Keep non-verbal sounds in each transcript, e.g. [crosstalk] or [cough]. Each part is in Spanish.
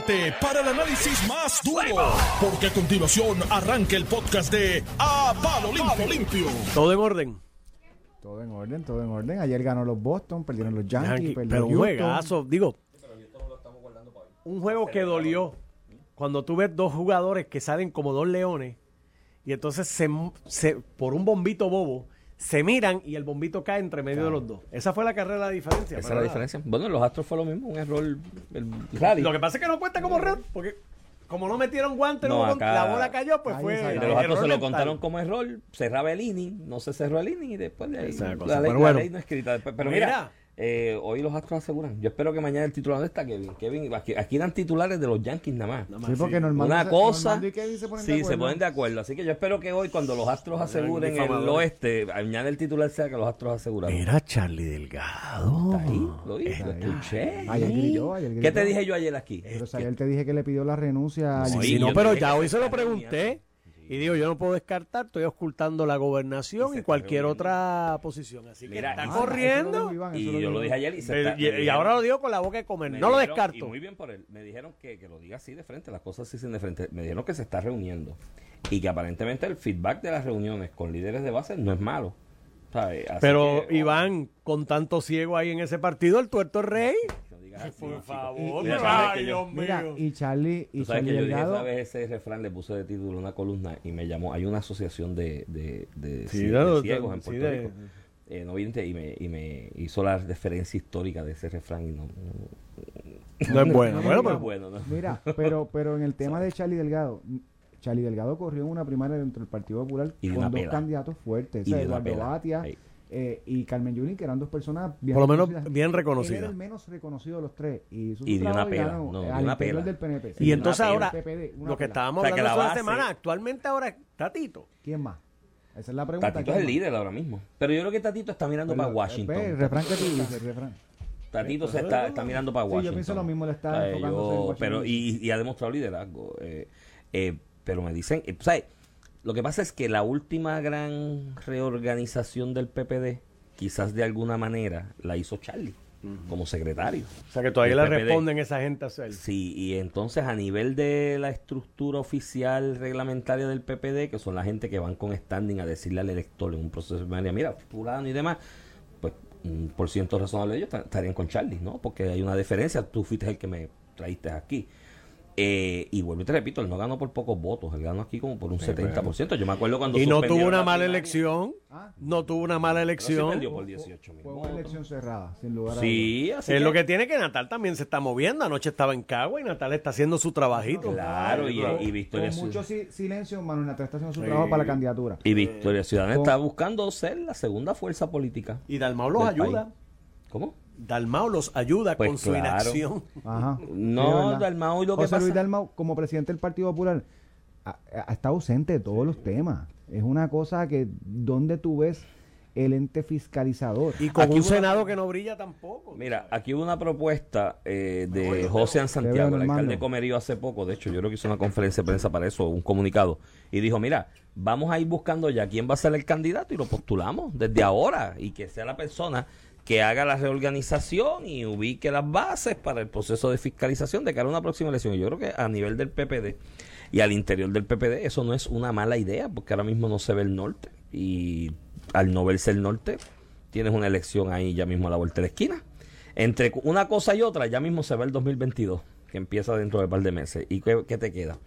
prepárate para el análisis más duro, porque a continuación arranca el podcast de A Palo Limpio. Limpio. Todo en orden. Todo en orden, todo en orden. Ayer ganó los Boston, perdieron los Yankees, pero un Houston. juegazo, digo. Un juego que dolió. Cuando tú ves dos jugadores que salen como dos leones y entonces se, se- por un bombito bobo se miran y el bombito cae entre medio de los dos. Esa fue la carrera la diferencia. Esa es la nada. diferencia. Bueno, en los Astros fue lo mismo, un error el rally. Lo que pasa es que no cuenta como error, porque como no metieron guantes, No, no acá- la bola cayó, pues fue. de los Astros se lo mental. contaron como error, cerraba el inning, no se cerró el inning y después de ahí la, cosa. ley, la bueno. ley no escrita. Después- Pero Mira. mira, eh, hoy los Astros aseguran. Yo espero que mañana el titular no está Kevin. Kevin aquí, aquí dan titulares de los Yankees nada más. Sí, porque Normando Una se- cosa, y Kevin se ponen de sí, se acuerdo. ponen de acuerdo. Así que yo espero que hoy, cuando los Astros aseguren el difamadores. oeste, mañana el titular sea que los Astros aseguraron. Mira, Charlie Delgado. Está ahí, lo escuché. Ayer grilló, ayer ¿Qué te dije yo ayer aquí? Pero ayer te dije que le pidió la renuncia a Sí, Sí, no, pero ya hoy se se lo pregunté. Y digo, yo no puedo descartar, estoy ocultando la gobernación Y cualquier otra posición. Así que Mira, está Ah, lo corriendo. Iván, Y lo yo lo dije ayer y se Eh, está- y, ahora lo digo con la boca de comer. Me No lo descarto. Y muy bien por él. Me dijeron que, que lo diga así de frente, las cosas así sin de frente. Me dijeron que se está reuniendo. Y que aparentemente el feedback de las reuniones con líderes de base no es malo. ¿sabes? Así Pero que, Iván, con tanto ciego ahí en ese partido, el tuerto es rey. Por favor, Mira, ay, sabes que yo- Dios mío. Mira, y Charlie, y Tú sabes Charlie que yo dije Delgado, esa vez ese refrán, le puse de título una columna y me llamó. Hay una asociación de, de, de, Sí, ci- de- de de- ciegos en sí, Puerto de- Rico. Eh, no vidente, y me, y me hizo la referencia histórica de ese refrán y no, no- No es bueno. No, Bueno, no, pero es bueno. ¿no? mira, [laughs] pero, pero en el tema de Charlie Delgado, Charlie Delgado corrió en una primaria dentro del Partido Popular Y con dos pela. candidatos fuertes, o Y sea, Eduardo pela. Batia Ahí. Eh, y Carmen Yulín, que eran dos personas bien por lo menos reconocidas. bien Él era el menos reconocido de los tres. Y, Y de una pela, ganó, no, al una pela. del PNP. Y Sí, entonces una ahora. PPD, lo que pela. estábamos O sea, que hablando la semana, actualmente ahora está Tito. ¿Quién más? Esa es la pregunta. Tatito ¿quién es el más? líder ahora mismo. Pero yo creo que Tatito está mirando Pero, para Washington. ve, el refrán que tú dices, el refrán. Tatito se está, está mirando para Sí, yo Washington. pienso lo mismo, le está enfocándose en yo- Washington. pero y, y ha demostrado liderazgo. eh, eh, pero me dicen, eh, ¿sabes? Lo que pasa es que la última gran reorganización del PPD, quizás de alguna manera, la hizo Charlie como secretario. O sea que todavía le responden esa gente a hacer. Sí, y entonces a nivel de la estructura oficial reglamentaria del PPD, que son la gente que van con standing a decirle al elector en un proceso de mira, fulano y demás, pues un por ciento razonable de ellos ta- estarían con Charlie, ¿no? Porque hay una diferencia, tú fuiste el que me traíste aquí. Eh, y vuelvo y te repito, él no ganó por pocos votos, él ganó aquí como por un 70%. Yo me acuerdo cuando Y no tuvo una la mala primaria, elección. Ah. No tuvo una mala pero sí elección. perdió por 18 mil Fue una votos. elección cerrada, sin lugar a Sí, así es que- lo que tiene que Natal también se está moviendo. Anoche estaba en Cagua y Natal está haciendo su trabajito. Claro, y, dudas. y Victoria Con mucho silencio, Manuel Natal está haciendo su Sí. trabajo para la candidatura. Y Victoria Ciudadana con- está buscando ser la segunda fuerza política. Y Dalmau los ayuda. país. ¿Cómo? Dalmau los ayuda Pues con su inacción. Ajá. [laughs] No. Dalmau, y lo que Luis pasa- Dalmau, como presidente del Partido Popular, ha, ha estado ausente de todos los temas. Es una cosa que, ¿dónde tú ves el ente fiscalizador? Y con Aquí un una- Senado que no brilla tampoco. Mira, aquí hubo una propuesta eh, de José An Santiago, el alcalde de Comerío hace poco, de hecho yo creo que hizo una conferencia de prensa para eso, un comunicado, y dijo, mira, vamos a ir buscando ya quién va a ser el candidato y lo postulamos desde ahora y que sea la persona que haga la reorganización y ubique las bases para el proceso de fiscalización de cara a una próxima elección. Yo creo que a nivel del PPD y al interior del PPD eso no es una mala idea, porque ahora mismo no se ve el norte y al no verse el norte tienes una elección ahí ya mismo a la vuelta de la esquina. Entre una cosa y otra, ya mismo se ve el 2022, que empieza dentro de un par de meses. ¿Y qué, qué te queda?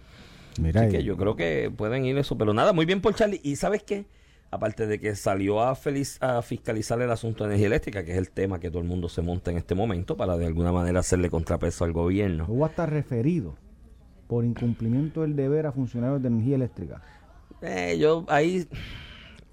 Mira, Así que yo creo que pueden ir eso, pero nada, muy bien por Charlie. ¿Y sabes qué? Aparte de que salió a, feliz, a fiscalizar el asunto de energía eléctrica, que es el tema que todo el mundo se monta en este momento, para de alguna manera hacerle contrapeso al gobierno. Hubo hasta referido por incumplimiento del deber a funcionarios de energía eléctrica. Eh, yo ahí...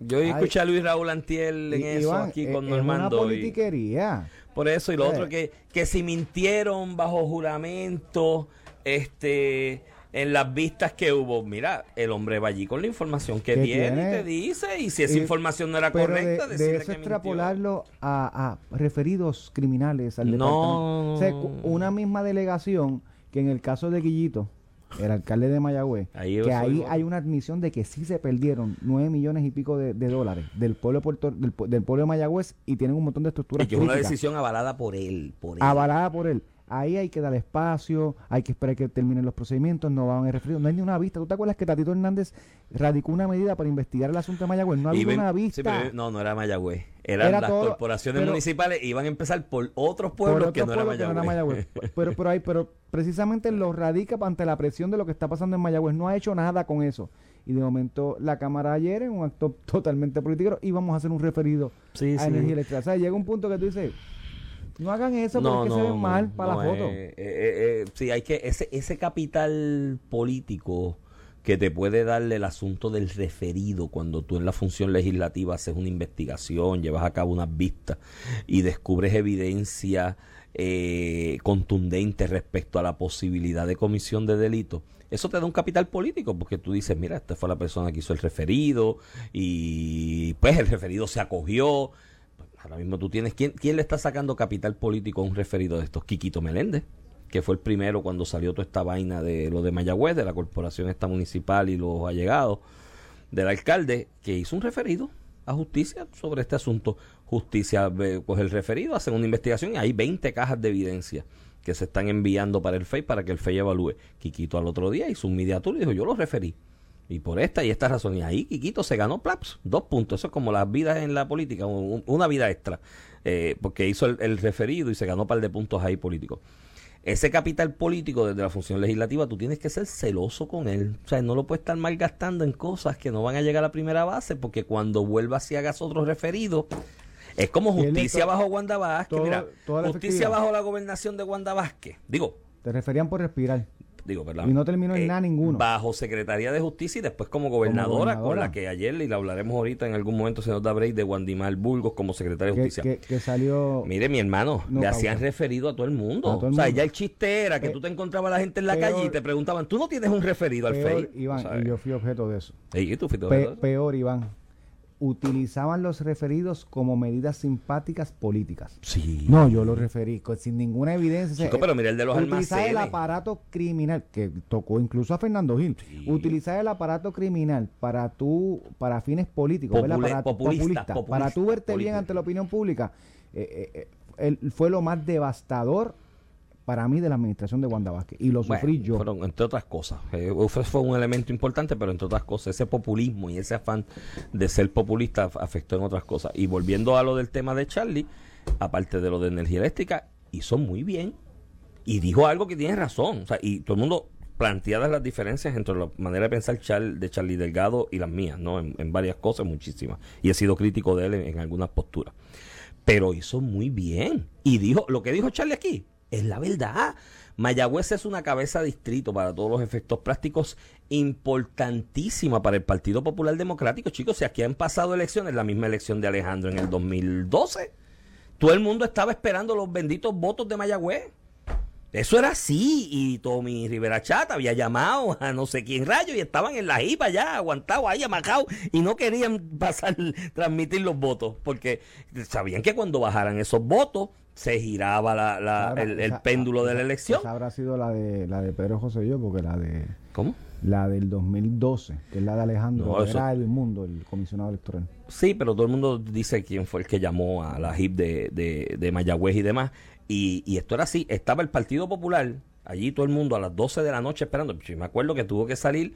Yo Ay. escuché a Luis Raúl Antiel en eso Iván, aquí eh, con es una Normando. y- politiquería. Por eso, y lo Eh. otro que, que si mintieron bajo juramento, este, en las vistas que hubo, mira, el hombre va allí con la información que Que tiene, tiene. y te dice, y si esa Y- información no era correcta, de, de que eso mintió. extrapolarlo a, a referidos criminales al No. O sea, una misma delegación que en el caso de Guillito, el alcalde de Mayagüez, Ahí que ahí hay una admisión de que sí se perdieron nueve millones y pico de, de dólares del pueblo de Puerto, del, del pueblo de Mayagüez y tienen un montón de estructuras Y que es una decisión avalada por él, por él. avalada por él. Ahí hay que dar espacio, hay que esperar que terminen los procedimientos, no van a referido, no hay ni una vista. ¿Tú te acuerdas que Tatito Hernández radicó una medida para investigar el asunto de Mayagüez? No había una vista. no, no era Mayagüez. Eran las corporaciones municipales iban a empezar por otros pueblos que, no, era Mayagüez. [laughs] pero, pero, hay, pero precisamente lo radica ante la presión de lo que está pasando en Mayagüez. No ha hecho nada con eso. Y de momento la Cámara ayer, en un acto [laughs] totalmente político, íbamos a hacer un referido a energía eléctrica. O sea, llega un punto que tú dices, no hagan eso porque se ven mal para la foto. Eh, eh, eh, sí, hay que ese ese capital político que te puede darle el asunto del referido cuando tú en la función legislativa haces una investigación, llevas a cabo unas vistas y descubres evidencia contundente respecto a la posibilidad de comisión de delito. Eso te da un capital político porque tú dices, mira, esta fue la persona que hizo el referido y pues el referido se acogió Ahora mismo tú tienes. ¿quién, ¿Quién le está sacando capital político a un referido de estos? Quiquito Meléndez, que fue el primero cuando salió toda esta vaina de lo de Mayagüez, de la corporación esta municipal y los allegados del alcalde, que hizo un referido a justicia sobre este asunto. Justicia pues el referido, hacen una investigación y hay 20 cajas de evidencia que se están enviando para el FEI para que el FEI evalúe. Quiquito al otro día hizo un media y dijo, yo lo referí. Y por esta y esta razón. Y ahí Quiquito se ganó plaps, dos puntos. Eso es como las vidas en la política, una vida extra. Eh, porque hizo el, referido y se ganó un par de puntos ahí políticos. Ese capital político desde la función legislativa, tú tienes que ser celoso con él. O sea, no lo puedes estar malgastando en cosas que no van a llegar a la primera base, porque cuando vuelvas y hagas otro referido, es como justicia bajo Wanda Vázquez. Mira, justicia bajo la gobernación de Wanda Vázquez. Digo. Te referían por respirar digo, Y no terminó en eh, nada ninguno. Bajo Secretaría de Justicia y después como gobernadora, con la que ayer, y la hablaremos ahorita en algún momento, se nos da break de Guandimar Burgos como secretaria de Justicia. Que, salió... Mire, mi hermano, le hacían referido a todo el mundo. o sea, ya el chiste era que tú te encontrabas a la gente en la calle y te preguntaban, ¿tú no tienes un referido al FEI? Iván, y yo fui objeto de eso. ¿Y tú fuiste objeto de eso? Peor, Iván utilizaban los referidos como medidas simpáticas políticas. Sí. No, yo lo referí sin ninguna evidencia. pero mira el de los utilizar el aparato criminal, que tocó incluso a Fernando Gil, utilizar el aparato criminal para tú, para fines políticos, para, populista, para tú verte bien ante la opinión pública, eh, eh, eh, fue lo más devastador para mí de la administración de Wanda Vázquez y lo sufrí yo. Fueron, entre otras cosas, eh, fue un elemento importante, pero entre otras cosas, ese populismo y ese afán de ser populista afectó en otras cosas. Y volviendo a lo del tema de Charlie, aparte de lo de energía eléctrica, hizo muy bien y dijo algo que tiene razón. O sea, y todo el mundo planteadas las diferencias entre la manera de pensar de Charlie Delgado y las mías, ¿no? En, varias cosas, muchísimas. Y he sido crítico de él en algunas posturas. Pero hizo muy bien. Y dijo, lo que dijo Charlie aquí, es la verdad. Mayagüez es una cabeza distrito para todos los efectos prácticos importantísima para el Partido Popular Democrático. Chicos, si aquí han pasado elecciones, la misma elección de Alejandro en el 2012, todo el mundo estaba esperando los benditos votos de Mayagüez. Eso era así y Tommy Rivera Chata había llamado a no sé quién rayo y estaban en la IPA ya, aguantados ahí, amajados y no querían pasar, [laughs] transmitir los votos porque sabían que cuando bajaran esos votos se giraba la, el, péndulo de la elección. Esa habrá sido la de la de Pedro José yo, porque la de ¿Cómo? La del 2012, que es la de Alejandro era el mundo, el comisionado electoral. Sí, pero todo el mundo dice quién fue el que llamó a la HIP de, de, de Mayagüez y demás. Y, y, esto era así, estaba el Partido Popular, allí todo el mundo a las 12 de la noche esperando. me acuerdo que tuvo que salir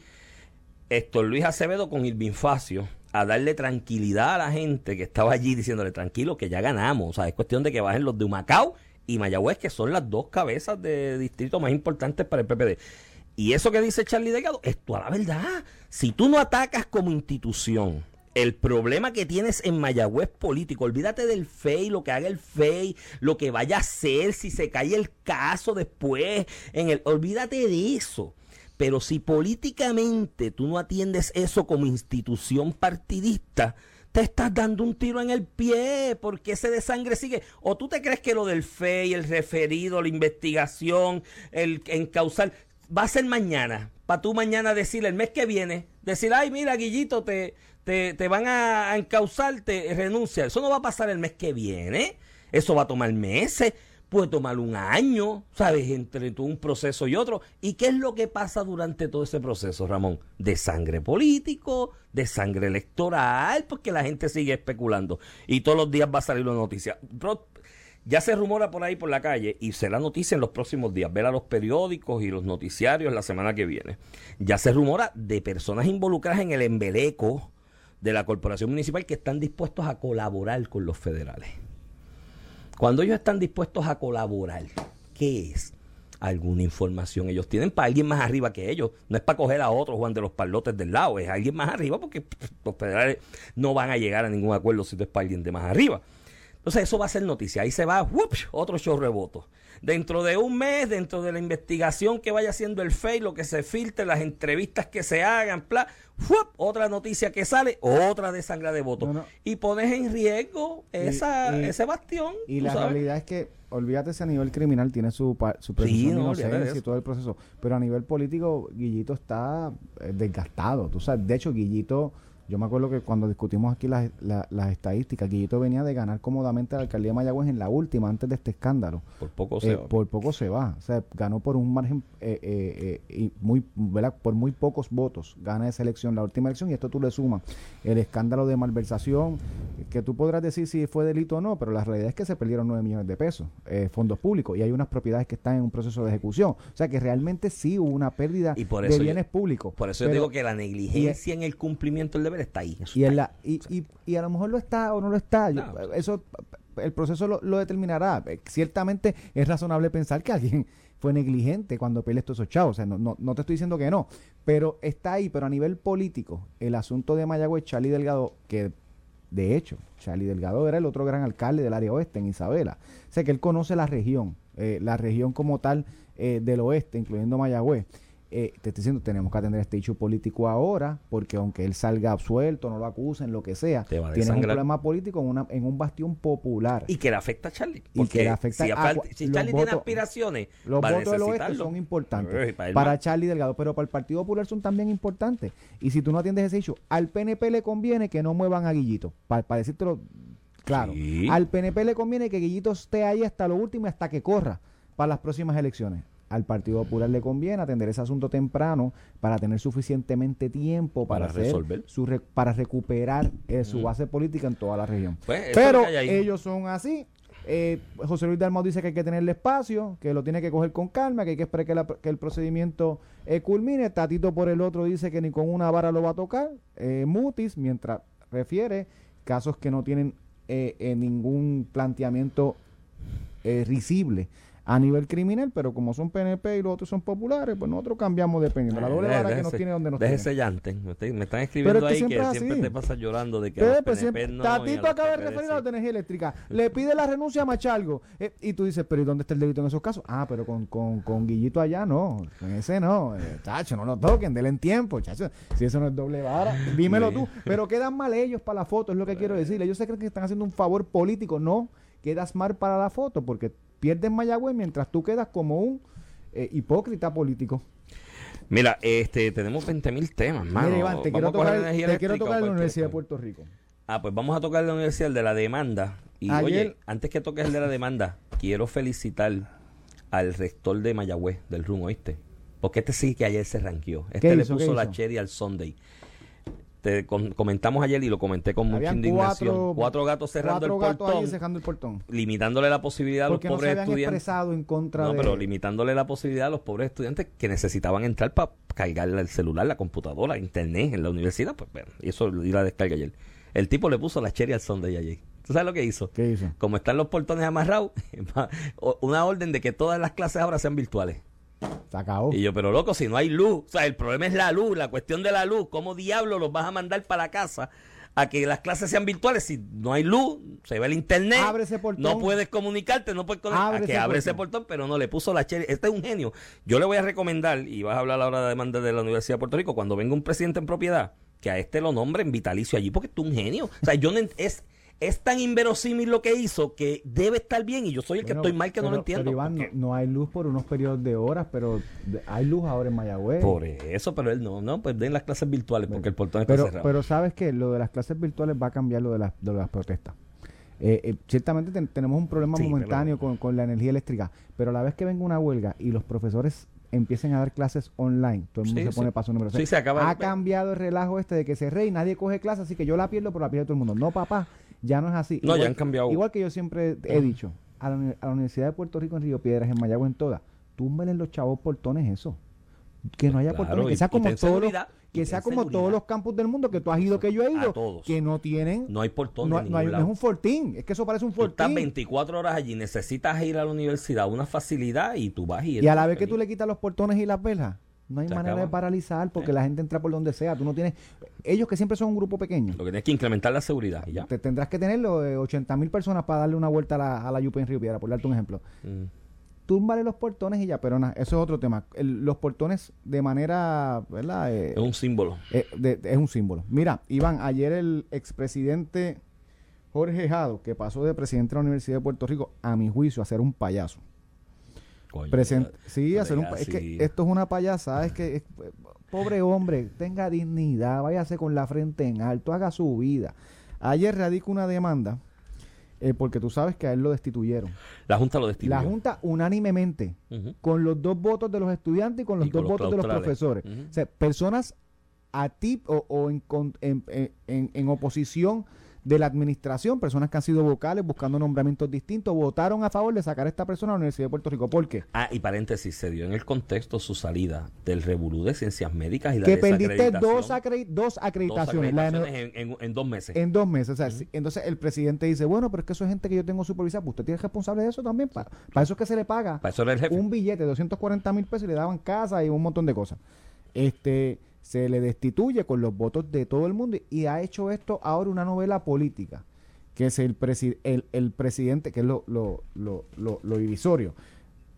Héctor Luis Acevedo con Irving Facio a darle tranquilidad a la gente que estaba allí diciéndole tranquilo que ya ganamos. O sea, es cuestión de que bajen los de Humacao y Mayagüez, que son las dos cabezas de distrito más importantes para el PPD. Y eso que dice Charlie Delgado es toda la verdad. Si tú no atacas como institución el problema que tienes en Mayagüez político, olvídate del FEI, lo que haga el FEI, lo que vaya a hacer, si se cae el caso después, en el, olvídate de eso. Pero si políticamente tú no atiendes eso como institución partidista, te estás dando un tiro en el pie porque ese de sangre sigue. O tú te crees que lo del FEI, el referido, la investigación, el encausar, va a ser mañana. Para tú mañana decir el mes que viene, decir, ay, mira, Guillito, te, te, te van a, encausar, te renuncia. Eso no va a pasar el mes que viene. Eso va a tomar meses puede tomar un año, ¿sabes? Entre un proceso y otro. ¿Y qué es lo que pasa durante todo ese proceso, Ramón? De sangre político, de sangre electoral, porque la gente sigue especulando. Y todos los días va a salir una noticia. Ya se rumora por ahí por la calle y será noticia en los próximos días. Ver a los periódicos y los noticiarios la semana que viene. Ya se rumora de personas involucradas en el embeleco de la corporación municipal que están dispuestos a colaborar con los federales. Cuando ellos están dispuestos a colaborar, ¿qué es? Alguna información ellos tienen para alguien más arriba que ellos. No es para coger a otro Juan de los Palotes del lado, es alguien más arriba porque los federales no van a llegar a ningún acuerdo si es para alguien de más arriba. Entonces eso va a ser noticia. Ahí se va, otro show reboto. Dentro de un mes, dentro de la investigación que vaya haciendo el FEI, lo que se filtre, las entrevistas que se hagan, bla, otra noticia que sale, otra de sangre de voto. Y pones en riesgo esa, ese bastión. Y la realidad es que, olvídate si a nivel criminal tiene su, su presunción y todo el proceso, pero a nivel político, Guillito está eh, desgastado. Tú sabes, de hecho, Guillito yo me acuerdo que cuando discutimos aquí las, las, estadísticas, Guillito venía de ganar cómodamente a la alcaldía de Mayagüez en la última, antes de este escándalo. Por poco se eh, va. Por poco se va. O sea, ganó por un margen, eh, eh, y muy, ¿verdad? por muy pocos votos, gana esa elección, la última elección, y esto tú le sumas el escándalo de malversación, que tú podrás decir si fue delito o no, pero la realidad es que se perdieron 9 millones de pesos, fondos públicos, y hay unas propiedades que están en un proceso de ejecución. O sea, que realmente sí hubo una pérdida de bienes públicos. Por eso yo digo que la negligencia en el cumplimiento del deber está ahí. Y, la, y, y, a lo mejor lo está o no lo está. eso el proceso lo, determinará. Eh, ciertamente es razonable pensar que alguien [laughs] fue negligente cuando peleó estos chavos. O sea, no, no, no, te estoy diciendo que no, pero está ahí. Pero a nivel político, el asunto de Mayagüez, Charlie Delgado, que de hecho, Charlie Delgado era el otro gran alcalde del área oeste en Isabela. O sea, que él conoce la región, eh, la región como tal eh, del oeste, incluyendo Mayagüez. Eh, te estoy diciendo, tenemos que atender este hecho político ahora, porque aunque él salga absuelto, no lo acusen, lo que sea, tiene un problema político en, una, en un bastión popular. Y que le afecta a Charlie. Y que le afecta si, a, si Charlie tiene aspiraciones, los votos del oeste son importantes para, Charlie Delgado, pero para el Partido Popular son también importantes. Y si tú no atiendes ese hecho, al PNP le conviene que no muevan a Guillito, para, para decírtelo claro. Al PNP le conviene que Guillito esté ahí hasta lo último, hasta que corra para las próximas elecciones al Partido Popular le conviene atender ese asunto temprano para tener suficientemente tiempo para, resolver su para recuperar eh, su base política en toda la región. Pues, Pero ellos son así. Eh, José Luis Dalmau dice que hay que tenerle espacio, que lo tiene que coger con calma, que hay que esperar que, el procedimiento eh, culmine. Tatito por el otro dice que ni con una vara lo va a tocar. Mutis, mientras refiere casos que no tienen ningún planteamiento risible a nivel criminal, pero como son PNP y los otros son populares, pues nosotros cambiamos dependiendo. La doble vara que nos tiene donde nos tiene. Llanten. Me están escribiendo ahí que siempre te pasa llorando de que los pues PNP no. Tatito acaba de referir a la energía eléctrica. Le pide la renuncia a Machalgo. Eh, y tú dices, pero ¿y dónde está el delito en esos casos? Ah, pero con, con, con Guillito allá no. Con ese no. Eh, chacho, no lo toquen, denle en tiempo, chacho. Si eso no es doble vara, dímelo tú. Pero quedan mal ellos para la foto, es lo que quiero decir. Ellos se creen que están haciendo un favor político. No, quedas mal para la foto porque pierdes Mayagüez mientras tú quedas como un eh, hipócrita político. Mira, este, tenemos 20.000 temas, mano. te quiero tocar, te quiero tocar la Universidad de Puerto Rico. Ah, pues vamos a tocar la Universidad de la demanda. Y oye, antes que toques el de la demanda, quiero felicitar al rector de Mayagüez, del RUM, ¿oíste? Porque este sí que ayer se ranqueó. Este le puso la cherry al Sunday comentamos ayer y lo comenté con mucha indignación. Cuatro, gatos cerrando, el, portón, Limitándole la posibilidad a los pobres no estudiantes. en contra no, pero limitándole la posibilidad a los pobres estudiantes que necesitaban entrar para cargar el celular, la computadora, internet en la universidad. Pues bueno, y eso lo la descarga ayer. El tipo le puso la cherry al Sunday ayer. ¿Tú sabes lo que hizo? ¿Qué hizo? Como están los portones amarrados, [laughs] una orden de que todas las clases ahora sean virtuales. Se acabó. Y yo, pero loco, si no hay luz, o sea, el problema es la luz, la cuestión de la luz, ¿cómo diablo los vas a mandar para casa a que las clases sean virtuales? Si no hay luz, se ve el internet, abre ese portón. no puedes comunicarte, no puedes conectar, a que abre ese portón, pero no le puso la cherry. Este es un genio. Yo le voy a recomendar, y vas a hablar ahora de demanda de la Universidad de Puerto Rico, cuando venga un presidente en propiedad, que a este lo nombren vitalicio allí, porque tú un genio. O sea, yo no es es tan inverosímil lo que hizo que debe estar bien y yo soy el que estoy mal que no lo entiendo. Pero Iván, no, hay luz por unos periodos de horas, pero hay luz ahora en Mayagüez. Por eso, pero él no, no, pues den las clases virtuales porque el portón está pero, cerrado. Pero sabes que lo de las clases virtuales va a cambiar lo de, las, de las protestas. Eh, eh, ciertamente tenemos un problema momentáneo con, con, la energía eléctrica, pero a la vez que venga una huelga y los profesores empiecen a dar clases online, todo el mundo se pone paso número 6. ha cambiado el relajo este de que se rey, nadie coge clases, así que yo la pierdo, pero la pierde todo el mundo. No, papá, ya no es así. No, ya han cambiado. Igual que yo siempre he dicho, a la, Universidad de Puerto Rico en Río Piedras, en Mayagüez, en todas, túmbele los chavos portones eso. Que no haya portones, que sea como todos los, que sea como todos los campos del mundo que tú has ido, que yo he ido, que no tienen. No hay portones. No, hay, no, es un fortín, es que eso parece un fortín. Tú estás 24 horas allí, necesitas ir a la universidad, una facilidad y tú vas y. Y a la vez que tú le quitas los portones y las velas, no hay manera de paralizar porque la gente entra por donde sea. Tú no tienes. Ellos que siempre son un grupo pequeño. Lo que tienes que incrementar la seguridad. ya. Te tendrás que tener los 80 eh, mil personas para darle una vuelta a la, a la Yupi en Río Piedra, por darte un ejemplo. Mm. Túmbale los portones y ya, pero nada, eso es otro tema. los portones de manera. ¿verdad? Eh, es un símbolo. Eh, es un símbolo. Mira, Iván, ayer el expresidente Jorge Jado, que pasó de presidente de la Universidad de Puerto Rico, a mi juicio, a ser un payaso sí, hacer un, es que esto es una payasada, es que pobre hombre, tenga dignidad, váyase con la frente en alto, haga su vida. Ayer radico una demanda eh, porque tú sabes que a él lo destituyeron. La Junta lo destituyó. La Junta unánimemente, con los dos votos de los estudiantes y con los dos votos de los profesores. O sea, personas a ti o, en, en, en oposición de la administración, personas que han sido vocales buscando nombramientos distintos, votaron a favor de sacar a esta persona a la Universidad de Puerto Rico. ¿Por qué? Ah, y paréntesis, se dio en el contexto su salida del revolú de ciencias médicas y la Que perdiste dos, dos acreditaciones. en, dos meses. En dos meses. Entonces el presidente dice, bueno, pero es que eso es gente que yo tengo supervisada. Pues usted tiene responsable de eso también. Para, para eso es que se le paga un billete de 240 mil pesos y le daban casa y un montón de cosas. Este se le destituye con los votos de todo el mundo y ha hecho esto ahora una novela política, que es el, el, presidente, que es lo, lo, lo, lo, divisorio,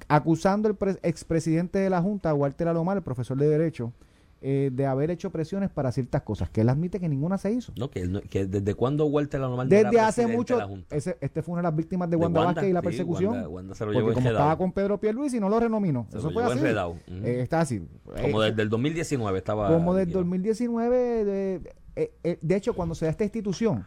acusando al expresidente de la Junta, Walter Alomar, el profesor de Derecho, eh, de haber hecho presiones para ciertas cosas, que él admite que ninguna se hizo. No, que, desde cuándo Walter la Desde hace mucho. este fue una de las víctimas de Wanda, Vázquez y la persecución. porque como estaba con Pedro Pierluisi y no lo renominó. Eso fue así. Eh, está así. Como eh, desde el 2019 estaba. Como desde el 2019. De, de hecho, cuando se da esta institución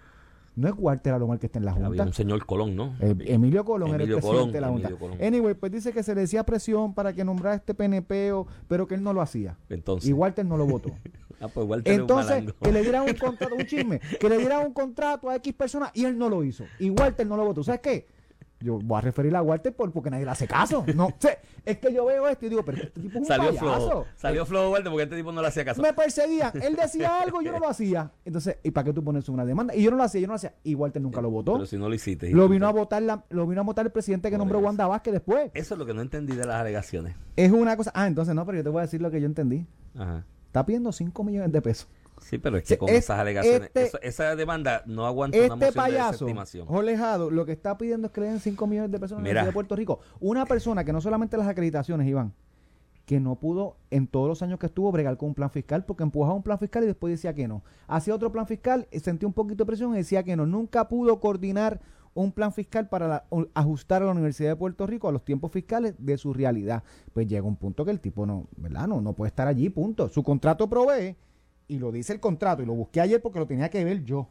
no es Walter Alomar que está en la Junta. Había un señor Colón, ¿no? Eh, Emilio Colón era el presidente de la Junta. Anyway, pues dice que se le decía presión para que nombrara este PNP, pero que él no lo hacía. Entonces. Y Walter no lo votó. [laughs] ah, pues Walter Entonces, que le dieran un contrato, un chisme, que le dieran un contrato a X personas y él no lo hizo. Y Walter no lo votó. ¿Sabes qué? Yo voy a referir a Walter por, porque nadie le hace caso. No, es que yo veo esto y digo, pero este tipo es un salió payaso. Flojo, salió flojo Walter porque este tipo no le hacía caso. Me perseguían. Él decía [laughs] algo yo no lo hacía. Entonces, ¿y para qué tú pones una demanda? Y yo no lo hacía, yo no lo hacía. Y Walter nunca lo votó. Pero si no lo hiciste. Lo vino a votar la, lo vino a votar el presidente que nombró Wanda Vázquez después. Eso es lo que no entendí de las alegaciones. Es una cosa. Ah, entonces no, pero yo te voy a decir lo que yo entendí. Ajá. Está pidiendo 5 millones de pesos. Sí, pero es que con esas alegaciones, este esa demanda no aguanta este una moción payaso, de Jolejado, lo que está pidiendo es que le den 5 millones de pesos en de Puerto Rico. Una persona que no solamente las acreditaciones, Iván, que no pudo en todos los años que estuvo bregar con un plan fiscal porque empujaba un plan fiscal y después decía que no. Hacía otro plan fiscal, sentía un poquito de presión y decía que no. Nunca pudo coordinar un plan fiscal para ajustar a la Universidad de Puerto Rico a los tiempos fiscales de su realidad. Pues llega un punto que el tipo no, ¿verdad? No, no puede estar allí, punto. Su contrato provee y lo dice el contrato, y lo busqué ayer porque lo tenía que ver yo.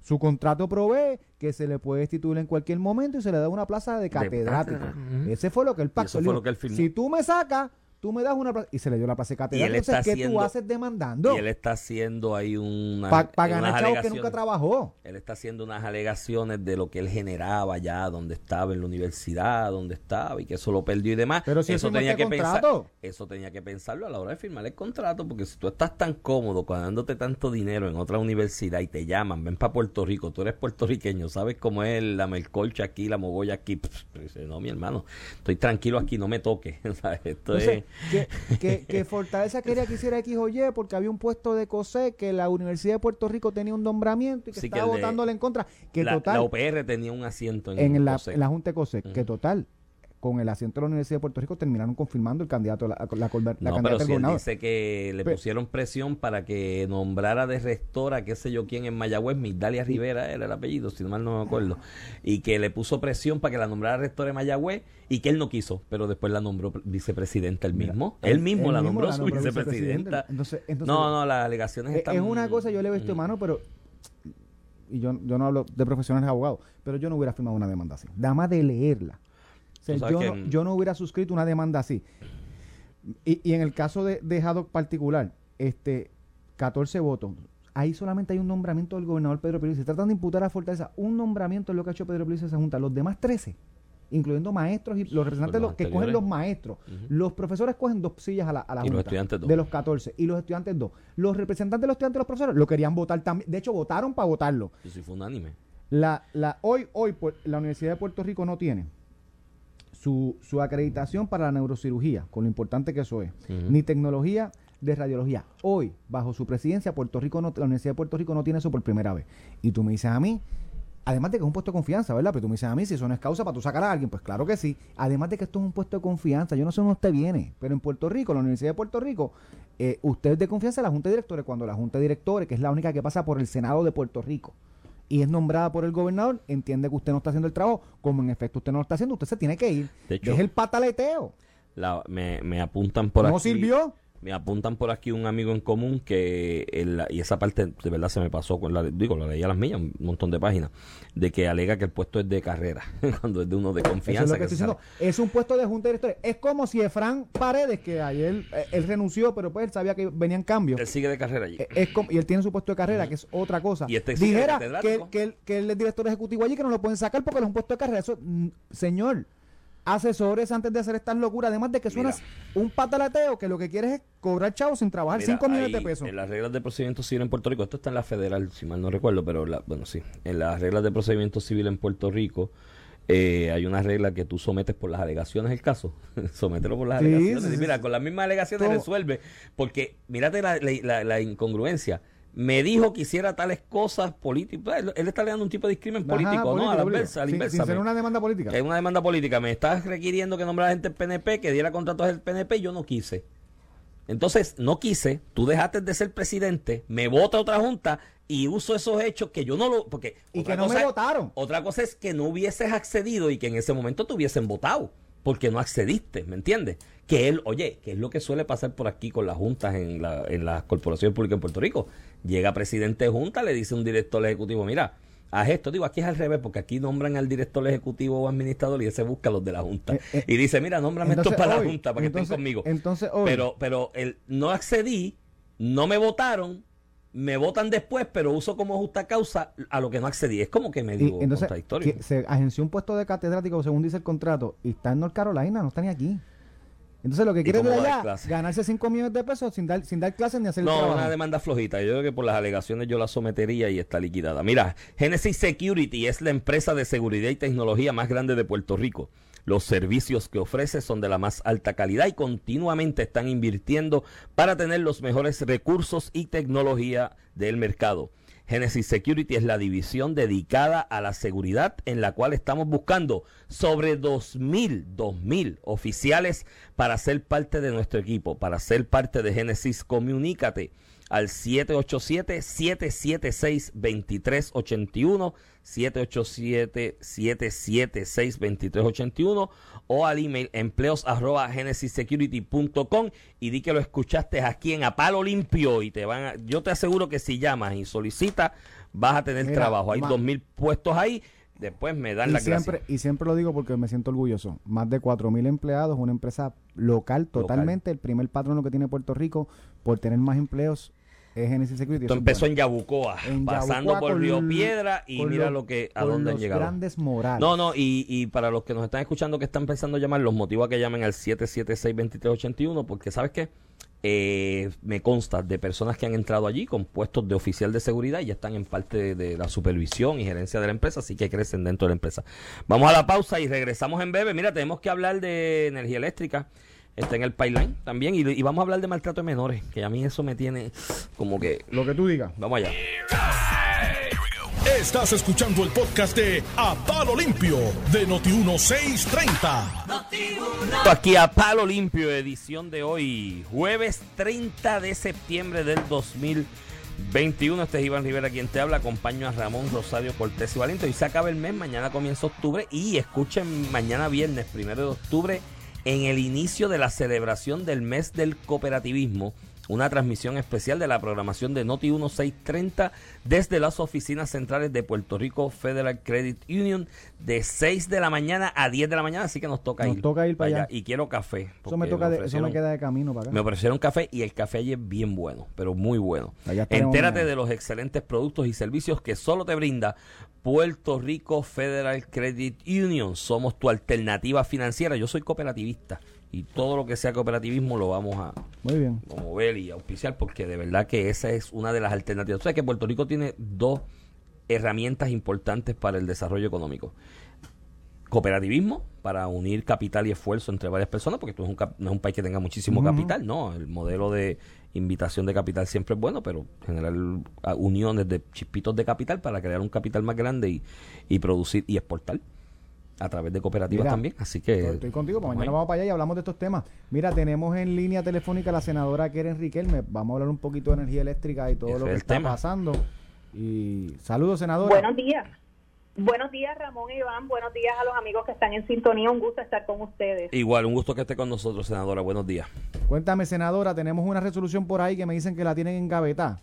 Su contrato provee que se le puede destituir en cualquier momento y se le da una plaza de catedrático. Ese fue lo que el pacto. Si tú me sacas, tú me das una plaza. Y se le dio la plaza de. Entonces, ¿qué tú haces demandando? Y él está haciendo ahí una. Para ganar chavo que nunca trabajó. Él está haciendo unas alegaciones de lo que él generaba ya, donde estaba en la universidad, donde estaba, y que eso lo perdió y demás. Pero si eso tenía que pensar. Eso tenía que pensarlo a la hora de firmar el contrato, porque si tú estás tan cómodo dándote tanto dinero en otra universidad y te llaman, ven para Puerto Rico, tú eres puertorriqueño, sabes cómo es la melcolcha aquí, la mogolla aquí. dice, no, mi hermano, estoy tranquilo aquí, no me toque. [laughs] Esto es que, que, Fortaleza quería que hiciera X o Y porque había un puesto de COSE que la Universidad de Puerto Rico tenía un nombramiento y que estaba votándole en contra. Que la, total, la UPR tenía un asiento en, la, en la Junta de COSE. Que total, con el asiento de la Universidad de Puerto Rico terminaron confirmando el candidato, la, la, la no, pero si dice que le pusieron presión para que nombrara de rectora, qué sé yo quién en Mayagüez, Migdalia Rivera era el apellido, si no mal no me acuerdo, y que le puso presión para que la nombrara rectora de Mayagüez y que él no quiso, pero después la nombró vicepresidenta él mismo. él, mismo la nombró, su vicepresidenta. Entonces, no, no, las alegaciones es, están... Es una cosa, yo le veo esto mano, pero y yo, yo no hablo de profesionales abogados, pero yo no hubiera firmado una demanda así. Nada más de leerla yo, no, hubiera suscrito una demanda así. Y, en el caso de, de Haddock particular, este 14 votos. Ahí solamente hay un nombramiento del gobernador Pedro Pérez. Se tratan de imputar a Fortaleza un nombramiento es lo que ha hecho Pedro Pérez a esa junta. Los demás 13 incluyendo maestros y los representantes los que cogen los maestros. Los profesores cogen dos sillas a la, a la Junta. De los 14. Y los estudiantes dos. Los representantes de los estudiantes y los profesores lo querían votar también. De hecho, votaron para votarlo. Eso sí fue unánime. La, la, hoy, hoy, la Universidad de Puerto Rico no tiene su, su acreditación para la neurocirugía, con lo importante que eso es, ni tecnología de radiología. Hoy, bajo su presidencia, Puerto Rico no, la Universidad de Puerto Rico no tiene eso por primera vez. Y tú me dices a mí, además de que es un puesto de confianza, ¿verdad? Pero tú me dices a mí si eso no es causa para tú sacar a alguien, pues claro que sí. Además de que esto es un puesto de confianza, yo no sé dónde usted viene, pero en Puerto Rico, la Universidad de Puerto Rico, eh, usted es de confianza de la Junta de Directores, cuando la Junta de Directores, que es la única que pasa por el Senado de Puerto Rico, y es nombrada por el gobernador, entiende que usted no está haciendo el trabajo, como en efecto usted no lo está haciendo, usted se tiene que ir. De hecho, es el pataleteo. me, me apuntan por aquí. ¿No sirvió? Me apuntan por aquí un amigo en común que, y esa parte de verdad se me pasó, con la, digo, lo leí a las millas, un montón de páginas, de que alega que el puesto es de carrera, [laughs] cuando es de uno de confianza. es, es un puesto de junta de directores. Es como si Efran Paredes, que ayer eh, él renunció, pero pues él sabía que venían cambios. Él sigue de carrera allí. Eh, es y él tiene su puesto de carrera, que es otra cosa. Y este Dijera que, que, que, él es director ejecutivo allí, que no lo pueden sacar porque él es un puesto de carrera. Eso, mm, señor, asesores antes de hacer estas locuras. Además de que suenas un patalateo que lo que quieres es cobrar chavo sin trabajar 5 millones de pesos. En las reglas de procedimiento civil en Puerto Rico, esto está en la federal, si mal no recuerdo, pero bueno, sí. En las reglas de procedimiento civil en Puerto Rico. Eh, hay una regla que tú sometes por las alegaciones el caso. [laughs] Somételo por las alegaciones. y mira, con las mismas alegaciones resuelve. Porque, mírate la incongruencia me dijo que hiciera tales cosas políticas. Él, está leando un tipo de discrimen político, ¿no? A la inversa. Sin, ser una demanda política. Que es una demanda política. Me estás requiriendo que nombrara gente del PNP, que diera contratos del PNP, yo no quise. Entonces, no quise, tú dejaste de ser presidente, me vota otra junta y uso esos hechos que yo no lo. Porque y que no me votaron. Otra cosa es que no hubieses accedido y que en ese momento te hubiesen votado, porque no accediste, ¿me entiendes? Que él, oye, que es lo que suele pasar por aquí con las juntas en, la, en las corporaciones públicas en Puerto Rico. Llega presidente de junta, le dice un director ejecutivo, mira, haz esto. Digo, aquí es al revés, porque aquí nombran al director ejecutivo o administrador y ese busca a los de la Junta. Eh, eh, y dice, mira, nómbrame esto para la Junta, para que estén conmigo. Entonces, Pero, pero el, no accedí, no me votaron, me votan después, pero uso como justa causa a lo que no accedí. Es como que me digo entonces, se agenció un puesto de catedrático, según dice el contrato, y está en North Carolina, no está ni aquí. Entonces lo que quiere de allá, ganarse 5 millones de pesos sin dar, sin dar clases ni hacer No, una demanda flojita. Yo creo que por las alegaciones yo la sometería y está liquidada. Mira, Genesis Security es la empresa de seguridad y tecnología más grande de Puerto Rico. Los servicios que ofrece son de la más alta calidad y continuamente están invirtiendo para tener los mejores recursos y tecnología del mercado. Genesis Security es la división dedicada a la seguridad en la cual estamos buscando sobre 2.000, 2.000 oficiales para ser parte de nuestro equipo, para ser parte de Genesis. Comunícate al 787-776-2381, 787-776-2381 o al email empleos arroba genesissecurity.com y di que lo escuchaste aquí en Apalo Limpio y te van a, yo te aseguro que si llamas y solicitas vas a tener trabajo. Hay dos mil puestos ahí. Después me dan la siempre, Y siempre lo digo porque me siento orgulloso. Más de cuatro mil empleados, una empresa local totalmente, el primer patrono que tiene Puerto Rico por tener más empleos es Genesis Security. Esto empezó en Yabucoa, pasando por Río Piedra y mira lo que a dónde han llegado. grandes morales. No, no, y, y, para los que nos están escuchando que están pensando llamar, los motivo a que llamen al 776-2381 porque ¿sabes qué? Eh, me consta de personas que han entrado allí con puestos de oficial de seguridad y ya están en parte de, la supervisión y gerencia de la empresa, así que crecen dentro de la empresa. Vamos a la pausa y regresamos en breve. Mira, tenemos que hablar de energía eléctrica está en el pipeline también. Y, vamos a hablar de maltrato de menores, que a mí eso me tiene como que. Lo que tú digas. Vamos allá. Estás escuchando el podcast de A Palo Limpio de Noti1630. Aquí a Palo Limpio, edición de hoy, jueves 30 de septiembre del 2021. Este es Iván Rivera quien te habla. Acompaño a Ramón Rosario Cortés y Valiente. Hoy se acaba el mes, mañana comienza octubre. Y escuchen mañana viernes, primero de octubre en el inicio de la celebración del mes del cooperativismo una transmisión especial de la programación de Noti 1630 desde las oficinas centrales de Puerto Rico Federal Credit Union de 6 de la mañana a 10 de la mañana, así que nos toca nos ir. toca ir para allá. Y quiero café. Eso me, toca eso me queda de camino para acá. Me ofrecieron café y el café allí es bien bueno, pero muy bueno. Entérate de los excelentes productos y servicios que solo te brinda Puerto Rico Federal Credit Union. Somos tu alternativa financiera. Yo soy cooperativista y todo lo que sea cooperativismo lo vamos a Muy bien. y auspiciar porque de verdad que esa es una de las alternativas. O sea que Puerto Rico tiene dos herramientas importantes para el desarrollo económico. Cooperativismo para unir capital y esfuerzo entre varias personas, porque esto es un, no es un país que tenga muchísimo capital, no. El modelo de invitación de capital siempre es bueno, pero generar uniones de chispitos de capital para crear un capital más grande y, y producir y exportar a través de cooperativas también. Así que. Estoy contigo, pues mañana vamos para allá y hablamos de estos temas. Mira, tenemos en línea telefónica a la senadora Keren Riquelme. Vamos a hablar un poquito de energía eléctrica y todo lo que está pasando. Y saludos, senadora. Buenos días. Buenos días, Ramón y Iván. Buenos días a los amigos que están en sintonía. Un gusto estar con ustedes. Igual, un gusto que esté con nosotros, senadora. Buenos días. Cuéntame, senadora, tenemos una resolución por ahí que me dicen que la tienen en gaveta.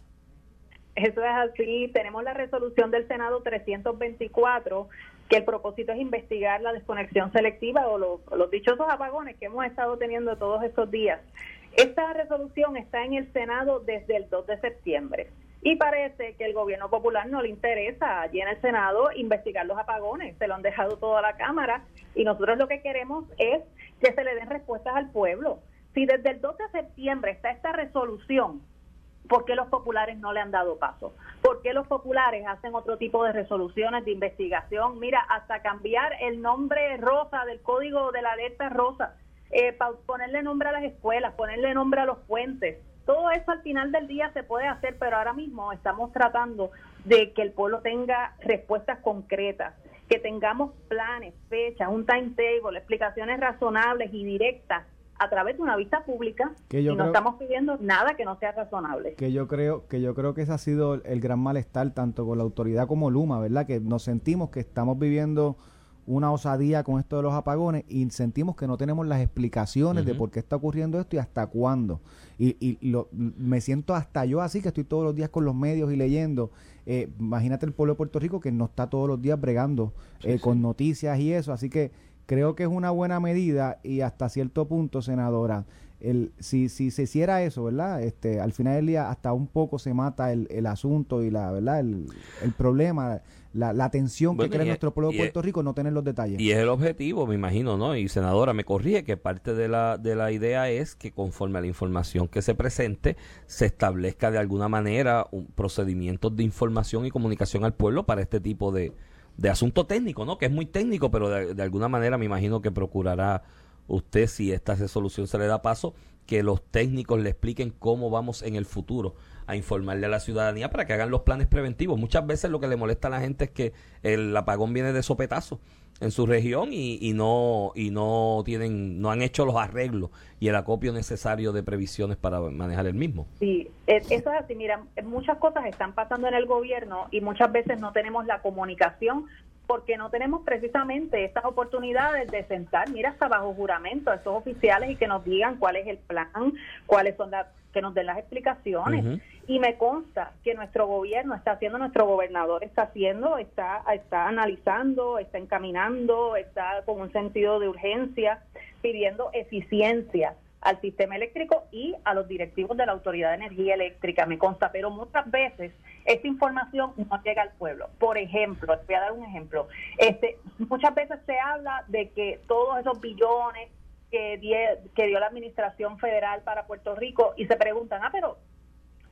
Eso es así. Tenemos la resolución del Senado 324 que el propósito es investigar la desconexión selectiva o los, dichosos apagones que hemos estado teniendo todos estos días. Esta resolución está en el Senado desde el 2 de septiembre y parece que el gobierno popular no le interesa allí en el Senado investigar los apagones, se lo han dejado toda la Cámara y nosotros lo que queremos es que se le den respuestas al pueblo. Si desde el 2 de septiembre está esta resolución ¿Por qué los populares no le han dado paso? ¿Por qué los populares hacen otro tipo de resoluciones de investigación? Mira, hasta cambiar el nombre rosa del código de la alerta rosa, eh, ponerle nombre a las escuelas, ponerle nombre a los puentes. Todo eso al final del día se puede hacer, pero ahora mismo estamos tratando de que el pueblo tenga respuestas concretas, que tengamos planes, fechas, un timetable, explicaciones razonables y directas a través de una vista pública y no estamos pidiendo nada que no sea razonable. Que yo creo que yo creo que ese ha sido el gran malestar tanto con la autoridad como Luma, ¿verdad? Que nos sentimos que estamos viviendo una osadía con esto de los apagones y sentimos que no tenemos las explicaciones de por qué está ocurriendo esto y hasta cuándo. Y, y lo, me siento hasta yo así, que estoy todos los días con los medios y leyendo. Eh, imagínate el pueblo de Puerto Rico que no está todos los días bregando eh, con noticias y eso. Así que creo que es una buena medida y hasta cierto punto, senadora, el, si, si se hiciera eso, ¿verdad? Este, al final del día hasta un poco se mata el, el asunto y la, ¿verdad? El, el problema, la, la tensión que crea nuestro pueblo de Puerto Rico, no tener los detalles. Y es el objetivo, me imagino, ¿no? Y senadora, me corrige que parte de la, de la idea es que conforme a la información que se presente, se establezca de alguna manera un procedimientos de información y comunicación al pueblo para este tipo de, de asunto técnico, ¿no? Que es muy técnico, pero de, alguna manera me imagino que procurará usted, si esta resolución se le da paso, que los técnicos le expliquen cómo vamos en el futuro a informarle a la ciudadanía para que hagan los planes preventivos. Muchas veces lo que le molesta a la gente es que el apagón viene de sopetazo en su región y, no y no tienen no han hecho los arreglos y el acopio necesario de previsiones para manejar el mismo. Sí, eso es así. Mira, muchas cosas están pasando en el gobierno y muchas veces no tenemos la comunicación porque no tenemos precisamente estas oportunidades de sentar, mira, hasta bajo juramento a estos oficiales y que nos digan cuál es el plan, cuáles son las que nos den las explicaciones. Y me consta que nuestro gobierno está haciendo, nuestro gobernador está haciendo, está, está analizando, está encaminando, está con un sentido de urgencia, pidiendo eficiencia al sistema eléctrico y a los directivos de la Autoridad de Energía Eléctrica, me consta, pero muchas veces esta información no llega al pueblo. Por ejemplo, les voy a dar un ejemplo. Este, muchas veces se habla de que todos esos billones que, que dio la Administración Federal para Puerto Rico y se preguntan, ah, pero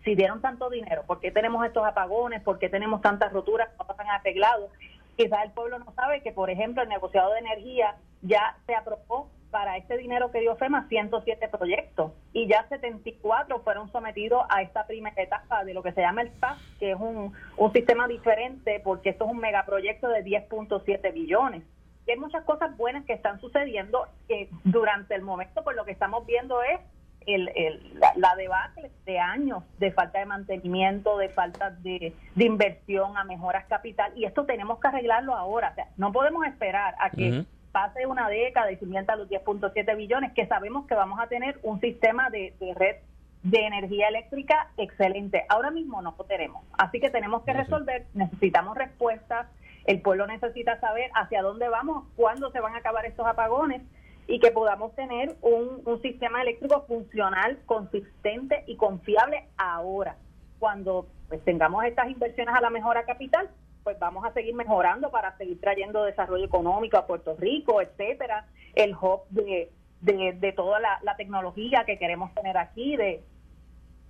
si dieron tanto dinero, ¿por qué tenemos estos apagones? ¿Por qué tenemos tantas roturas no están arreglados? Quizás el pueblo no sabe que, por ejemplo, el negociado de energía ya se aprobó para este dinero que dio FEMA 107 proyectos y ya 74 fueron sometidos a esta primera etapa de lo que se llama el SPAC, que es un, un sistema diferente porque esto es un megaproyecto de 10.7 billones hay muchas cosas buenas que están sucediendo que durante el momento, pues lo que estamos viendo es el, el, la, debacle de años de falta de mantenimiento, de falta de, inversión a mejoras capital, y esto tenemos que arreglarlo ahora. O sea, no podemos esperar a que pase una década y se invierta los 10.7 billones, que sabemos que vamos a tener un sistema de, red de energía eléctrica excelente. Ahora mismo no lo tenemos. Así que tenemos que resolver, necesitamos respuestas, el pueblo necesita saber hacia dónde vamos, cuándo se van a acabar estos apagones y que podamos tener un, un sistema eléctrico funcional, consistente y confiable ahora. Cuando pues, tengamos estas inversiones a la mejora capital, pues vamos a seguir mejorando para seguir trayendo desarrollo económico a Puerto Rico, etcétera, el hub de, de, toda la, tecnología que queremos tener aquí, de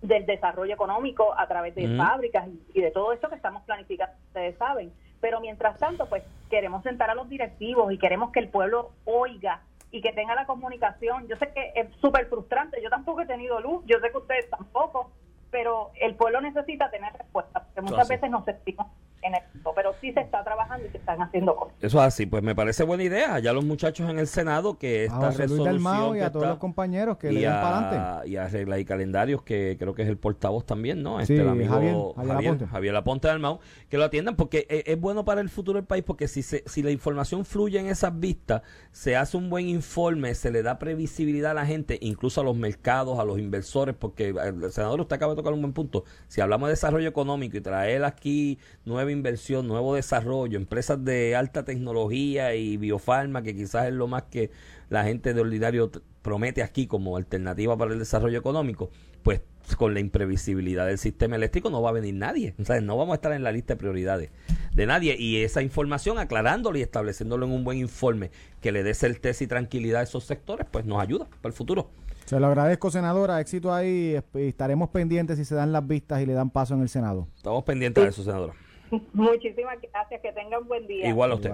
del desarrollo económico a través de fábricas y, de todo esto que estamos planificando, ustedes saben. Pero mientras tanto, pues queremos sentar a los directivos y queremos que el pueblo oiga y que tenga la comunicación. Yo sé que es súper frustrante, yo tampoco he tenido luz, yo sé que ustedes tampoco, pero el pueblo necesita tener respuesta, porque muchas veces nos sentimos en esto, pero sí se está trabajando y se están haciendo cosas. Eso es así, pues me parece buena idea. Ya los muchachos en el Senado que esta a resolución y a todos los compañeros que le den para adelante. Y a regla y calendarios que creo que es el portavoz también, ¿no? Este, el amigo Javier, Javier, Aponte. del Mau, que lo atiendan porque es, es, bueno para el futuro del país porque si se, si la información fluye en esas vistas, se hace un buen informe, se le da previsibilidad a la gente, incluso a los mercados, a los inversores, porque el senador usted acaba de tocar un buen punto. Si hablamos de desarrollo económico y traer aquí nueve inversión, nuevo desarrollo, empresas de alta tecnología y biofarma, que quizás es lo más que la gente de ordinario promete aquí como alternativa para el desarrollo económico, pues con la imprevisibilidad del sistema eléctrico no va a venir nadie. O no vamos a estar en la lista de prioridades de nadie. Y esa información, aclarándolo y estableciéndolo en un buen informe que le dé certeza y tranquilidad a esos sectores, pues nos ayuda para el futuro. Se lo agradezco, senadora. Éxito ahí. Estaremos pendientes si se dan las vistas y le dan paso en el Senado. Estamos pendientes de eso, senadora. [laughs] Muchísimas gracias, que tengan buen día. Igual a usted.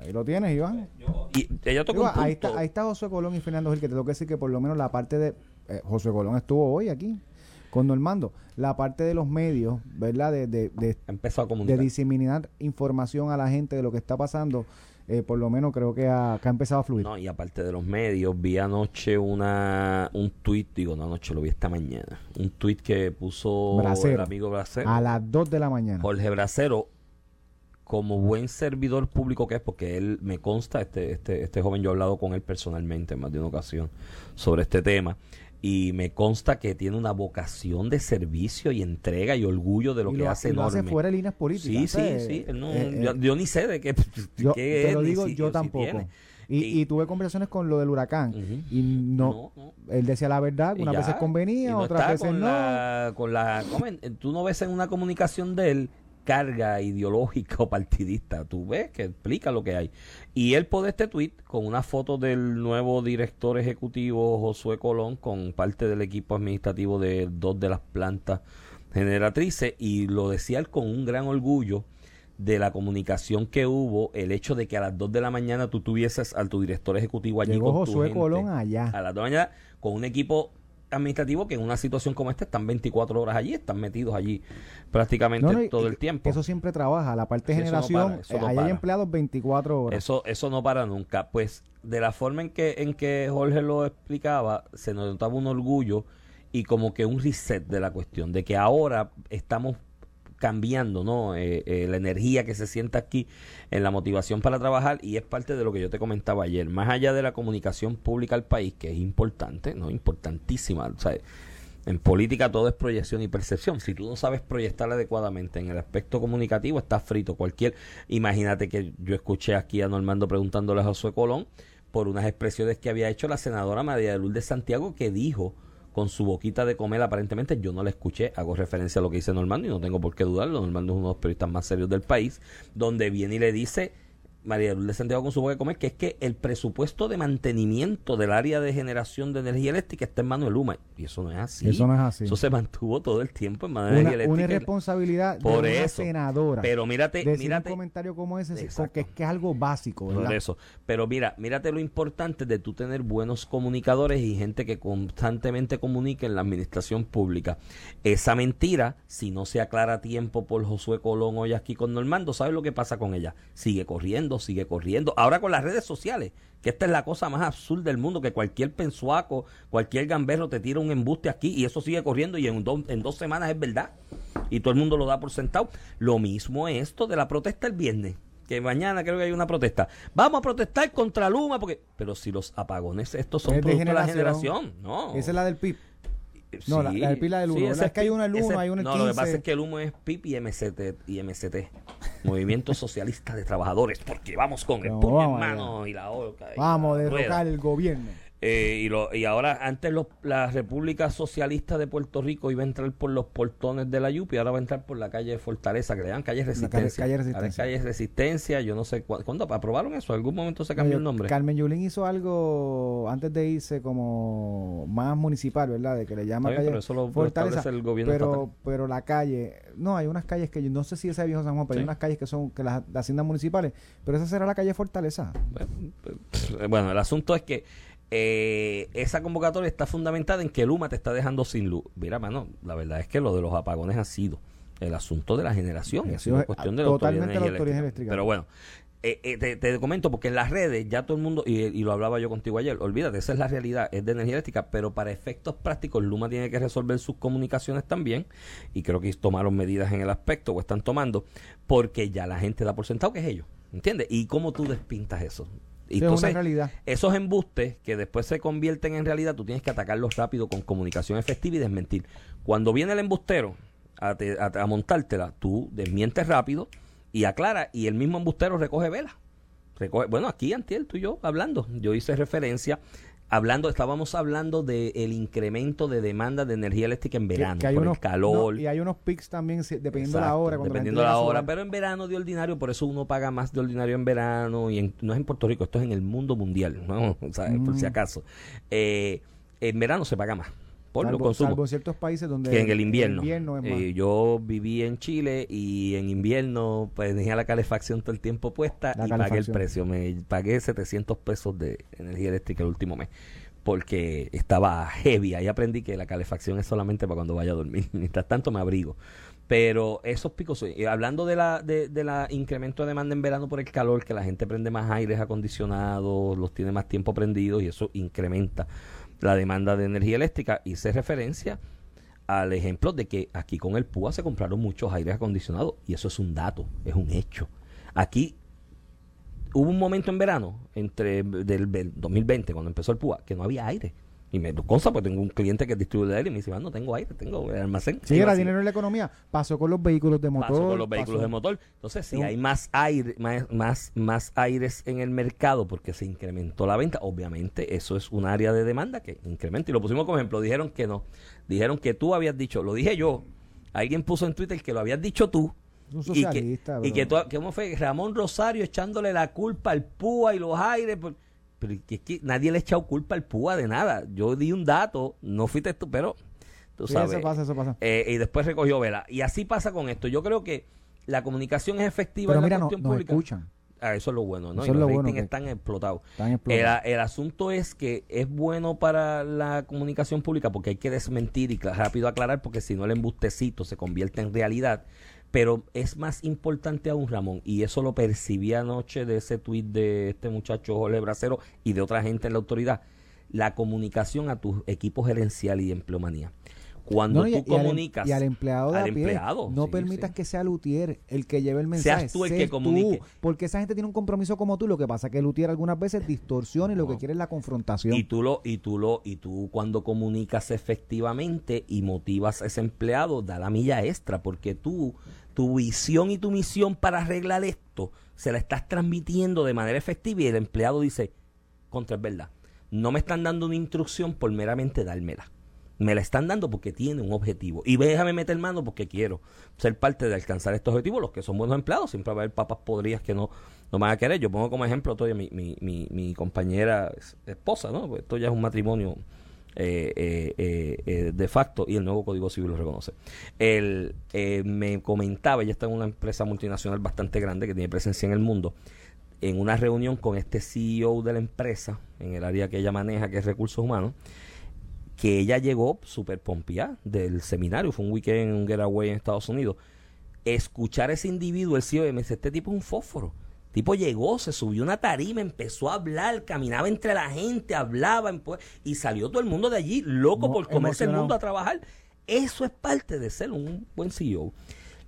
Ahí lo tienes, Iván. y ella ahí, está, ahí está José Colón y Fernando Gil, que te tengo que decir que por lo menos la parte de... Eh, José Colón estuvo hoy aquí con Normando. La parte de los medios, ¿verdad? De, de, de, de diseminar información a la gente de lo que está pasando eh, por lo menos creo que ha, empezado a fluir. No, y aparte de los medios, vi anoche una un tuit, digo, no anoche, lo vi esta mañana, un tuit que puso el amigo Bracero. A las 2 de la mañana. Jorge Bracero, como buen servidor público que es, porque él me consta, este, este, este joven, yo he hablado con él personalmente en más de una ocasión sobre este tema y me consta que tiene una vocación de servicio y entrega y orgullo de lo que hace y lo hace fuera de líneas políticas. Sí, sí, sí. Eh, eh, yo, ni sé de qué, [laughs] yo, te lo digo, yo tampoco. y, tuve conversaciones con lo del huracán y no, él decía la verdad, unas veces convenía, otras veces no. con la, tú no ves en una comunicación de él carga ideológica o partidista. Tú ves que explica lo que hay. Y él pone este tweet con una foto del nuevo director ejecutivo Josué Colón con parte del equipo administrativo de dos de las plantas generatrices y lo decía él con un gran orgullo de la comunicación que hubo, el hecho de que a las 2 de la mañana tú tuvieses al tu director ejecutivo allí con Josué Colón allá. A las 2 de la mañana con un equipo administrativo que en una situación como esta están 24 horas allí, están metidos allí prácticamente todo el tiempo. Eso siempre trabaja, la parte de generación, eh, hay empleados 24 horas. Eso eso no para nunca. Pues de la forma en que en que Jorge lo explicaba, se nos notaba un orgullo y como que un reset de la cuestión, de que ahora estamos cambiando, ¿no? Eh, eh, la energía que se siente aquí en la motivación para trabajar y es parte de lo que yo te comentaba ayer. Más allá de la comunicación pública al país, que es importante, ¿no? Importantísima. O sea, en política todo es proyección y percepción. Si tú no sabes proyectar adecuadamente en el aspecto comunicativo, estás frito. Cualquier, imagínate que yo escuché aquí a Normando preguntándole a Josué Colón por unas expresiones que había hecho la senadora María de Lourdes Santiago que dijo con su boquita de comer aparentemente. Yo no la escuché, hago referencia a lo que dice Normando y no tengo por qué dudarlo. Normando es uno de los periodistas más serios del país, donde viene y le dice María Lourdes Santiago con su boca de comer, que es que el presupuesto de mantenimiento del área de generación de energía eléctrica está en manos de Luma. Y eso no es así. Eso no es así. Eso se mantuvo todo el tiempo en manos de energía eléctrica. Una irresponsabilidad por de una senadora. Pero mírate, mírate. un comentario como ese, porque es que es algo básico. Por eso. Pero mira, mírate lo importante de tú tener buenos comunicadores y gente que constantemente comunique en la administración pública. Esa mentira, si no se aclara a tiempo por Josué Colón hoy aquí con Normando, ¿sabes lo que pasa con ella? Sigue corriendo sigue corriendo. Ahora con las redes sociales, que esta es la cosa más absurda del mundo, que cualquier pensuaco, cualquier gamberro te tira un embuste aquí y eso sigue corriendo y en, en dos semanas es verdad. Y todo el mundo lo da por sentado. Lo mismo es esto de la protesta el viernes que mañana creo que hay una protesta. Vamos a protestar contra Luma, porque pero si los apagones estos son de la generación, no. Esa es la del PIB. No, la, pila del humo. es que hay una el 1, hay una No, lo que pasa es que el humo es PIP y MCT, y MCT. Movimiento Socialista de Trabajadores, porque vamos con el puño en mano y la. Vamos a derrocar el gobierno. Eh, y, lo, y ahora, antes la República Socialista de Puerto Rico iba a entrar por los portones de la Yupi, ahora va a entrar por la calle Fortaleza, que le llaman calle Resistencia. Calle, Resistencia. calle Resistencia, yo no sé cuándo, aprobaron eso, algún momento se cambió el nombre. Carmen Yulín hizo algo antes de irse como más municipal, ¿verdad? De que le llama calle Fortaleza. El gobierno pero, pero la calle, no, hay unas calles que yo no sé si esa es Viejo San Juan, pero hay unas calles que son que las, las haciendas municipales, pero esa será la calle Fortaleza. bueno el asunto es que eh, esa convocatoria está fundamentada en que Luma te está dejando sin luz. Mira, mano, la verdad es que lo de los apagones ha sido el asunto de la generación, ha sido cuestión de la autoridad, eléctrica. Pero bueno, eh, eh, te, comento porque en las redes ya todo el mundo, y, y, lo hablaba yo contigo ayer, olvídate, esa es la realidad, es de energía eléctrica, pero para efectos prácticos Luma tiene que resolver sus comunicaciones también, y creo que tomaron medidas en el aspecto, o están tomando, porque ya la gente da por sentado que es ellos, ¿entiendes? ¿Y cómo tú despintas eso? Y entonces, esos embustes que después se convierten en realidad, tú tienes que atacarlos rápido con comunicación efectiva y desmentir. Cuando viene el embustero a, a, montártela, tú desmientes rápido y aclara, y el mismo embustero recoge vela. Recoge, bueno, aquí Antiel, tú y yo hablando, yo hice referencia hablando, estábamos hablando del el incremento de demanda de energía eléctrica en verano, que, por unos, el calor. y hay unos pics también dependiendo de la hora. Dependiendo de la hora, pero en verano de ordinario, por eso uno paga más de ordinario en verano, y no es en Puerto Rico, esto es en el mundo mundial, ¿no? [laughs] por si mm. acaso. Eh, en verano se paga más. Por salvo, consumo. Salvo ciertos países donde que en el invierno, eh, yo viví en Chile y en invierno pues tenía la calefacción todo el tiempo puesta y pagué el precio. Me pagué 700 pesos de energía eléctrica el último mes porque estaba heavy. Ahí aprendí que la calefacción es solamente para cuando vaya a dormir. [laughs] Mientras tanto me abrigo. Pero esos picos, eh, hablando de la, de, de, la incremento de demanda en verano por el calor, que la gente prende más aires acondicionados, los tiene más tiempo prendidos y eso incrementa la demanda de energía eléctrica. Hice referencia al ejemplo de que aquí con el PUA se compraron muchos aires acondicionados y eso es un dato, es un hecho. Aquí hubo un momento en verano, entre del, 2020, cuando empezó el PUA, que no había aire. Y me consta, pues tengo un cliente que distribuye aire y me dice, no tengo aire, tengo el almacén. Sí, era dinero en la economía. Pasó con los vehículos de motor. Pasó con los vehículos de motor. Entonces, si hay más aire, más, más, más aires en el mercado porque se incrementó la venta, obviamente eso es un área de demanda que incrementa. Y lo pusimos como ejemplo. Dijeron que no. Dijeron que tú habías dicho, lo dije yo. Alguien puso en Twitter que lo habías dicho tú. Un socialista, y que, y que, ¿cómo fue? Ramón Rosario echándole la culpa al PUA y los aires. Pero es que nadie le ha echado culpa al PUA de nada. Yo di un dato, no fuiste tú, pero tú sabes. Eso pasa, eso pasa. Eh, y después recogió vela. Y así pasa con esto. Yo creo que la comunicación es efectiva en la cuestión pública. escuchan. Ah, eso es lo bueno, ¿no? y los ratings están explotados. El, asunto es que es bueno para la comunicación pública porque hay que desmentir y rápido aclarar porque si no el embustecito se convierte en realidad pero es más importante aún, Ramón, y eso lo percibí anoche de ese tuit de este muchacho Jorge Bracero y de otra gente en la autoridad, la comunicación a tu equipo gerencial y de empleomanía. Cuando tú em- comunicas y al empleado, al empleado no permitas que sea Lutier el que lleve el mensaje. Seas tú el que comunique. porque esa gente tiene un compromiso como tú. Lo que pasa es que Lutier algunas veces distorsiona y lo que quiere es la confrontación. Y tú lo y tú lo y tú cuando comunicas efectivamente y motivas a ese empleado da la milla extra porque tú tu visión y tu misión para arreglar esto se la estás transmitiendo de manera efectiva y el empleado dice, contra es verdad, no me están dando una instrucción por meramente dármela. Me la están dando porque tiene un objetivo. Y déjame meter mano porque quiero ser parte de alcanzar estos objetivos. Los que son buenos empleados, siempre va a haber papas podridas que no, no van a querer. Yo pongo como ejemplo todavía mi, mi, mi, mi compañera esposa, ¿no? Pues esto ya es un matrimonio eh, eh, eh, de facto y el nuevo Código Civil lo reconoce. Él me comentaba, ella está en una empresa multinacional bastante grande que tiene presencia en el mundo, en una reunión con este CEO de la empresa, en el área que ella maneja, que es recursos humanos, que ella llegó súper pompía del seminario, fue un weekend, un getaway en Estados Unidos. Escuchar a ese individuo, el CEO, me dice, este tipo es un fósforo tipo llegó, se subió una tarima, empezó a hablar, caminaba entre la gente, hablaba y salió todo el mundo de allí loco por comerse el mundo a trabajar. Eso es parte de ser un buen CEO.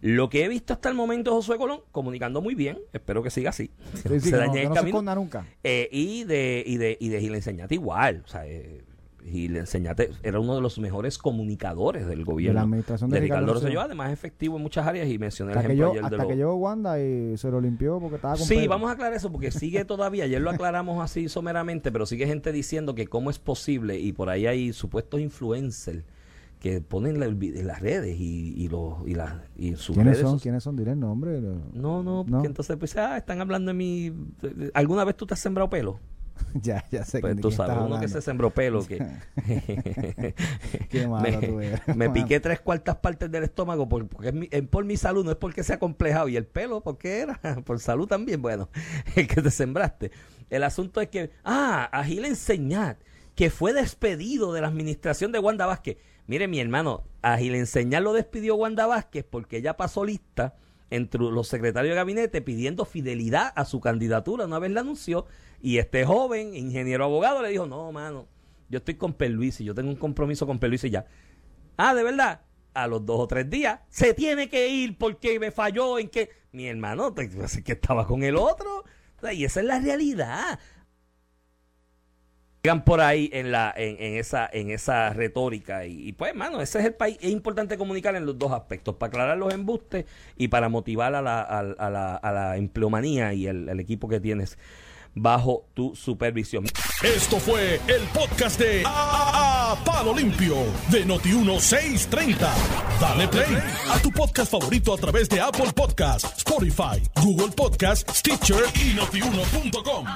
Lo que he visto hasta el momento de Josué Colón, comunicando muy bien, espero que siga así. [laughs] se dañe el camino. nunca. Eh, y de, y de, y de Gil Enseñate igual. O sea, eh, y le enseñaste, era uno de los mejores comunicadores del gobierno. De la administración de, Ricardo, Rosselló. además efectivo en muchas áreas y mencioné hasta el ejemplo que yo, Hasta que llegó Wanda y se lo limpió porque estaba con Sí, vamos a aclarar eso porque sigue [laughs] todavía, ayer lo aclaramos así someramente, pero sigue gente diciendo que cómo es posible y por ahí hay supuestos influencers que ponen en las redes y, y, los, y, la, y sus ¿Quiénes son? ¿Quiénes son? Diré el nombre. No, no, porque entonces pues, ah, están hablando de mi... ¿Alguna vez tú te has sembrado pelo? [laughs] ya, ya sé pues tú sabes, uno que se sembró pelo que Qué [laughs] [laughs] malo me, tú eres, me piqué tres cuartas partes del estómago porque es, por mi salud, no es porque sea complejado. Y el pelo, ¿por qué era? por salud también, bueno, el que te sembraste. El asunto es que, ah, a Gil Enseñat, que fue despedido de la administración de Wanda Vázquez Mire, mi hermano, a Gil Enseñar lo despidió Wanda Vázquez porque ella pasó lista entre los secretarios de gabinete pidiendo fidelidad a su candidatura una vez la anunció y este joven, ingeniero abogado, le dijo, no, mano, yo estoy con y yo tengo un compromiso con y ya. Ah, de verdad, a los dos o tres días se tiene que ir porque me falló en que mi hermano pues, que estaba con el otro. Y esa es la realidad por ahí en la en, esa en esa retórica. Y, pues mano ese es el país es importante comunicar en los dos aspectos para aclarar los embustes y para motivar a la, a, la, a la empleomanía y el, equipo que tienes bajo tu supervisión. Esto fue el podcast de a, Palo Limpio de Noti 1630 dale play a tu podcast favorito a través de Apple Podcasts Spotify Google Podcasts Stitcher y notiuno.com